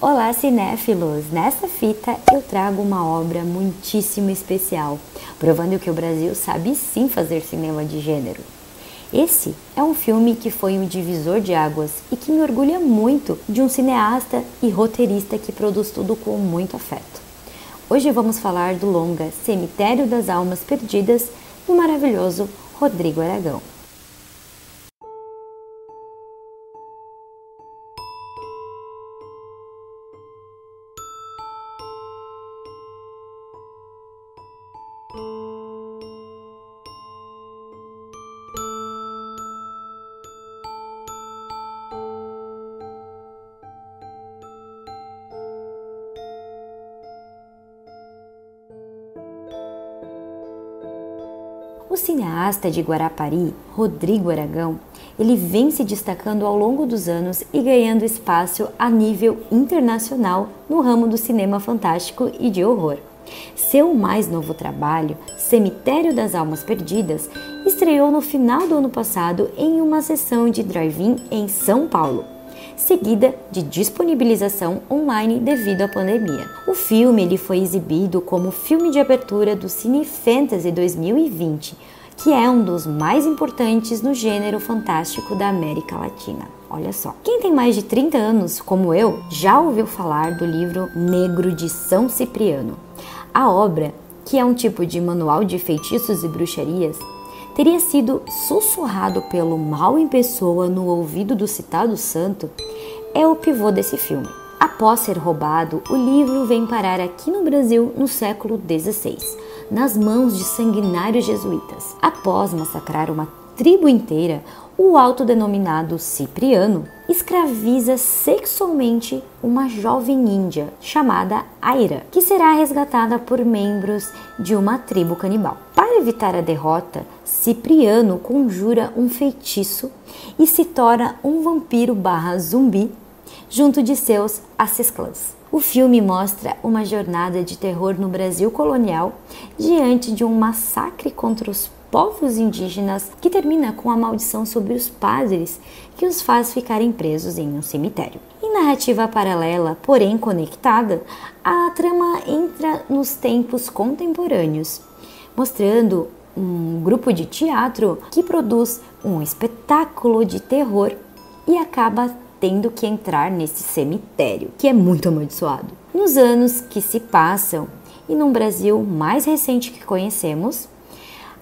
Olá, cinéfilos! Nessa fita eu trago uma obra muitíssimo especial, provando que o Brasil sabe sim fazer cinema de gênero. Esse é um filme que foi um divisor de águas e que me orgulha muito de um cineasta e roteirista que produz tudo com muito afeto. Hoje vamos falar do longa Cemitério das Almas Perdidas do maravilhoso Rodrigo Aragão. O cineasta de Guarapari, Rodrigo Aragão, ele vem se destacando ao longo dos anos e ganhando espaço a nível internacional no ramo do cinema fantástico e de horror. Seu mais novo trabalho, Cemitério das Almas Perdidas, estreou no final do ano passado em uma sessão de drive-in em São Paulo seguida de disponibilização online devido à pandemia. O filme ele foi exibido como filme de abertura do Cine Fantasy 2020, que é um dos mais importantes no gênero fantástico da América Latina. Olha só. Quem tem mais de 30 anos, como eu, já ouviu falar do livro Negro de São Cipriano. A obra, que é um tipo de manual de feitiços e bruxarias, teria sido sussurrado pelo mal em pessoa no ouvido do citado santo, é o pivô desse filme. Após ser roubado, o livro vem parar aqui no Brasil no século XVI, nas mãos de sanguinários jesuítas. Após massacrar uma tribo inteira, o autodenominado Cipriano escraviza sexualmente uma jovem índia chamada Aira, que será resgatada por membros de uma tribo canibal. Para evitar a derrota, Cipriano conjura um feitiço e se torna um vampiro barra zumbi junto de seus assesclãs. O filme mostra uma jornada de terror no Brasil colonial diante de um massacre contra os povos indígenas que termina com a maldição sobre os padres que os faz ficarem presos em um cemitério. Em narrativa paralela, porém conectada, a trama entra nos tempos contemporâneos, mostrando um grupo de teatro que produz um espetáculo de terror e acaba tendo que entrar nesse cemitério, que é muito amaldiçoado. Nos anos que se passam e num Brasil mais recente que conhecemos,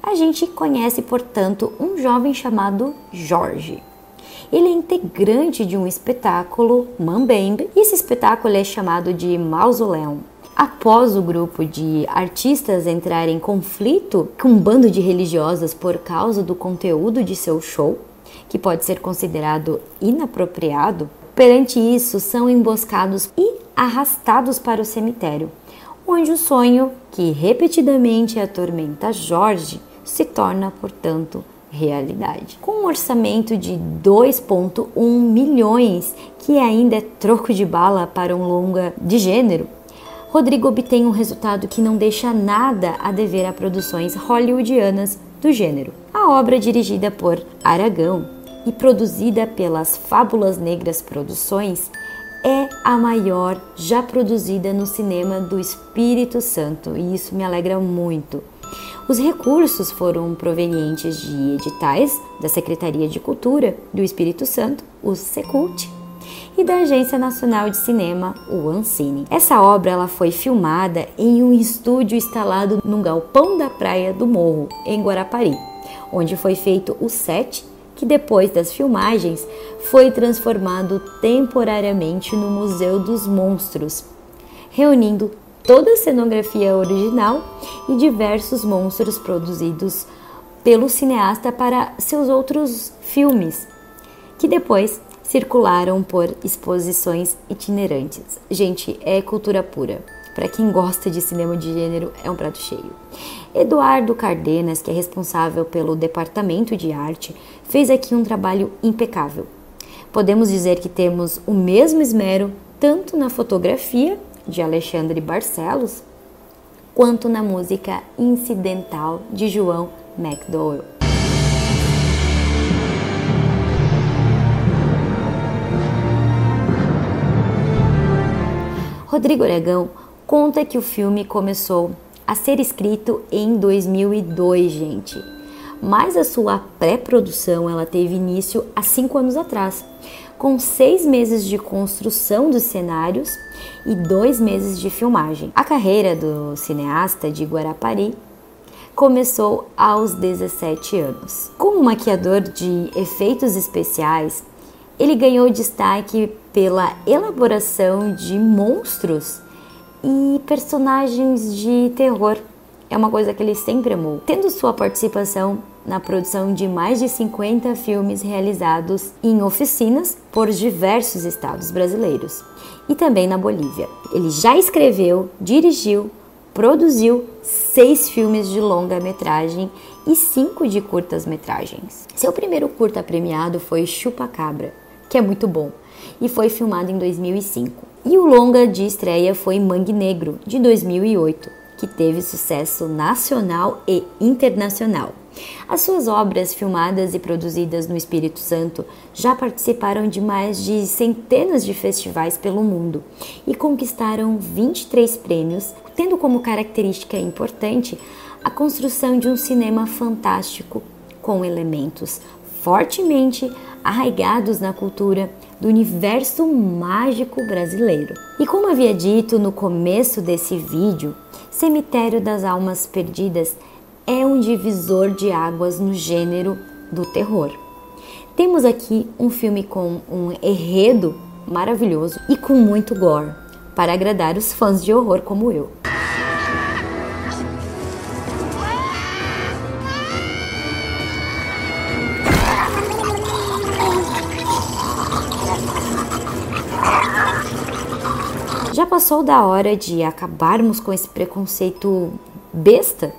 a gente conhece, portanto, um jovem chamado Jorge. Ele é integrante de um espetáculo Mambembe e esse espetáculo é chamado de Mausoleum. Após o grupo de artistas entrar em conflito com um bando de religiosas por causa do conteúdo de seu show, que pode ser considerado inapropriado, perante isso são emboscados e arrastados para o cemitério, onde o sonho que repetidamente atormenta Jorge se torna, portanto, realidade. Com um orçamento de 2,1 milhões, que ainda é troco de bala para um longa de gênero, Rodrigo obtém um resultado que não deixa nada a dever a produções hollywoodianas do gênero. A obra dirigida por Aragão e produzida pelas Fábulas Negras Produções é a maior já produzida no cinema do Espírito Santo e isso me alegra muito. Os recursos foram provenientes de editais da Secretaria de Cultura do Espírito Santo, o Secult, e da Agência Nacional de Cinema, o Ancine. Essa obra ela foi filmada em um estúdio instalado no galpão da Praia do Morro, em Guarapari, onde foi feito o set que depois das filmagens foi transformado temporariamente no Museu dos Monstros, reunindo toda a cenografia original e diversos monstros produzidos pelo cineasta para seus outros filmes, que depois circularam por exposições itinerantes. Gente, é cultura pura. Para quem gosta de cinema de gênero, é um prato cheio. Eduardo Cardenas, que é responsável pelo departamento de arte, fez aqui um trabalho impecável. Podemos dizer que temos o mesmo esmero tanto na fotografia de Alexandre Barcelos, quanto na música incidental de João McDowell. Rodrigo Aragão conta que o filme começou a ser escrito em 2002, gente. Mas a sua pré-produção ela teve início há cinco anos atrás, com seis meses de construção dos cenários e dois meses de filmagem. A carreira do cineasta de Guarapari começou aos 17 anos. Como maquiador de efeitos especiais, ele ganhou destaque pela elaboração de monstros e personagens de terror. É uma coisa que ele sempre amou. Tendo sua participação na produção de mais de 50 filmes realizados em oficinas por diversos estados brasileiros e também na Bolívia. Ele já escreveu, dirigiu, produziu seis filmes de longa-metragem e cinco de curtas-metragens. Seu primeiro curta premiado foi Chupa Cabra, que é muito bom, e foi filmado em 2005. E o longa de estreia foi Mangue Negro, de 2008, que teve sucesso nacional e internacional. As suas obras, filmadas e produzidas no Espírito Santo, já participaram de mais de centenas de festivais pelo mundo e conquistaram 23 prêmios, tendo como característica importante a construção de um cinema fantástico com elementos fortemente arraigados na cultura do universo mágico brasileiro. E como havia dito no começo desse vídeo, Cemitério das Almas Perdidas é um divisor de águas no gênero do terror. Temos aqui um filme com um enredo maravilhoso e com muito gore, para agradar os fãs de horror como eu. Já passou da hora de acabarmos com esse preconceito besta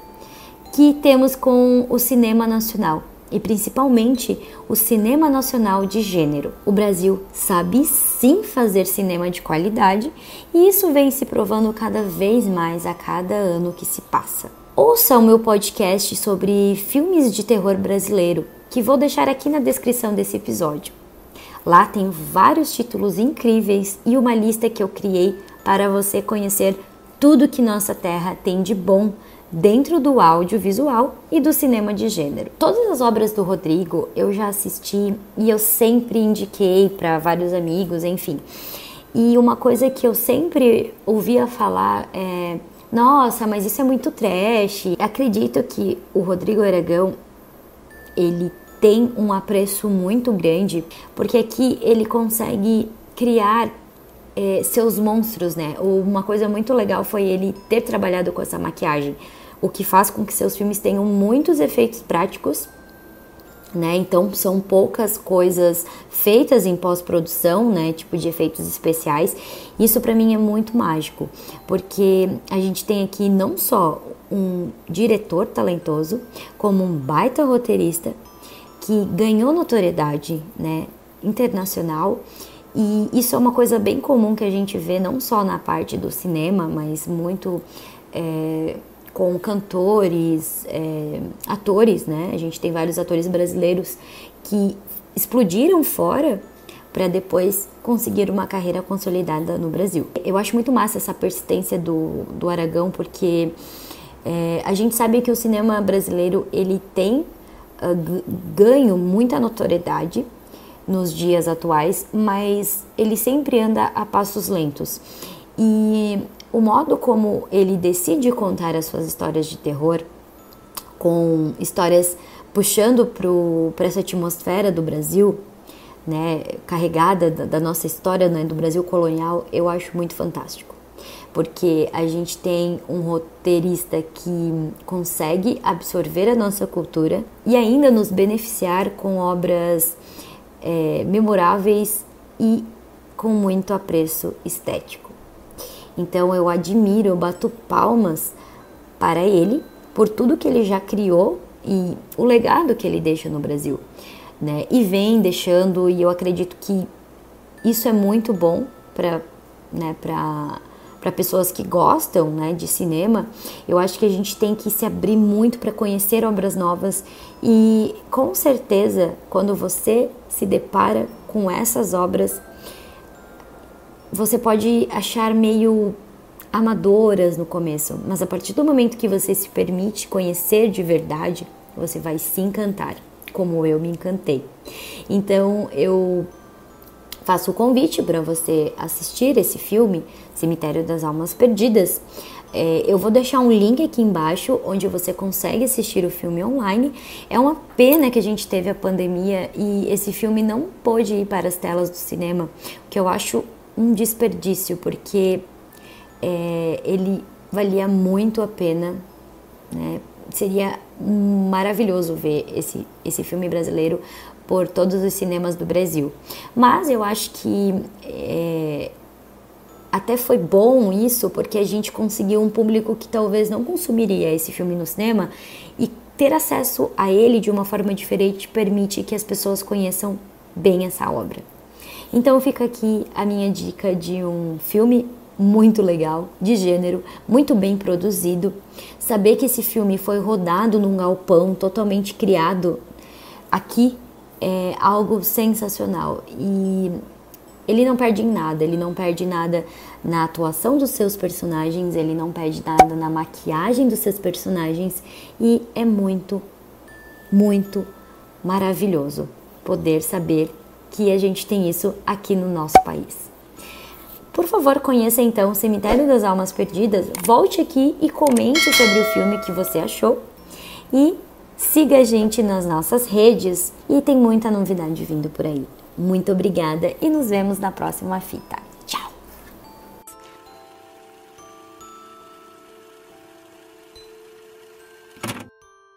que temos com o cinema nacional e principalmente o cinema nacional de gênero. O Brasil sabe sim fazer cinema de qualidade e isso vem se provando cada vez mais a cada ano que se passa. Ouça o meu podcast sobre filmes de terror brasileiro, que vou deixar aqui na descrição desse episódio. Lá tem vários títulos incríveis e uma lista que eu criei para você conhecer tudo que nossa terra tem de bom dentro do audiovisual e do cinema de gênero. Todas as obras do Rodrigo eu já assisti e eu sempre indiquei para vários amigos, enfim. E uma coisa que eu sempre ouvia falar é: nossa, mas isso é muito trash. Acredito que o Rodrigo Aragão ele tem um apreço muito grande, porque aqui ele consegue criar é, seus monstros, né? Uma coisa muito legal foi ele ter trabalhado com essa maquiagem, o que faz com que seus filmes tenham muitos efeitos práticos. Né? Então são poucas coisas feitas em pós-produção, né, tipo de efeitos especiais. Isso para mim é muito mágico, porque a gente tem aqui não só um diretor talentoso, como um baita roteirista que ganhou notoriedade, né, internacional e isso é uma coisa bem comum que a gente vê não só na parte do cinema, mas muito é, com cantores, é, atores, né? A gente tem vários atores brasileiros que explodiram fora para depois conseguir uma carreira consolidada no Brasil. Eu acho muito massa essa persistência do, do Aragão, porque é, a gente sabe que o cinema brasileiro ele tem ganho muita notoriedade nos dias atuais, mas ele sempre anda a passos lentos. E o modo como ele decide contar as suas histórias de terror, com histórias puxando para essa atmosfera do Brasil, né, carregada da, da nossa história né, do Brasil colonial, eu acho muito fantástico. Porque a gente tem um roteirista que consegue absorver a nossa cultura e ainda nos beneficiar com obras é, memoráveis e com muito apreço estético. Então eu admiro, eu bato palmas para ele por tudo que ele já criou e o legado que ele deixa no Brasil, né? E vem deixando e eu acredito que isso é muito bom para né, para para pessoas que gostam né, de cinema, eu acho que a gente tem que se abrir muito para conhecer obras novas e com certeza quando você se depara com essas obras, você pode achar meio amadoras no começo, mas a partir do momento que você se permite conhecer de verdade, você vai se encantar, como eu me encantei. Então eu faço o convite para você assistir esse filme, Cemitério das Almas Perdidas. É, eu vou deixar um link aqui embaixo onde você consegue assistir o filme online. É uma pena que a gente teve a pandemia e esse filme não pôde ir para as telas do cinema, o que eu acho um desperdício, porque é, ele valia muito a pena. Né? Seria maravilhoso ver esse, esse filme brasileiro por todos os cinemas do Brasil. Mas eu acho que é, até foi bom isso, porque a gente conseguiu um público que talvez não consumiria esse filme no cinema e ter acesso a ele de uma forma diferente permite que as pessoas conheçam bem essa obra. Então fica aqui a minha dica de um filme muito legal, de gênero, muito bem produzido. Saber que esse filme foi rodado num galpão totalmente criado aqui é algo sensacional. E ele não perde em nada, ele não perde nada na atuação dos seus personagens, ele não perde nada na maquiagem dos seus personagens e é muito, muito maravilhoso poder saber que a gente tem isso aqui no nosso país. Por favor, conheça então o Cemitério das Almas Perdidas, volte aqui e comente sobre o filme que você achou e siga a gente nas nossas redes e tem muita novidade vindo por aí. Muito obrigada e nos vemos na próxima fita.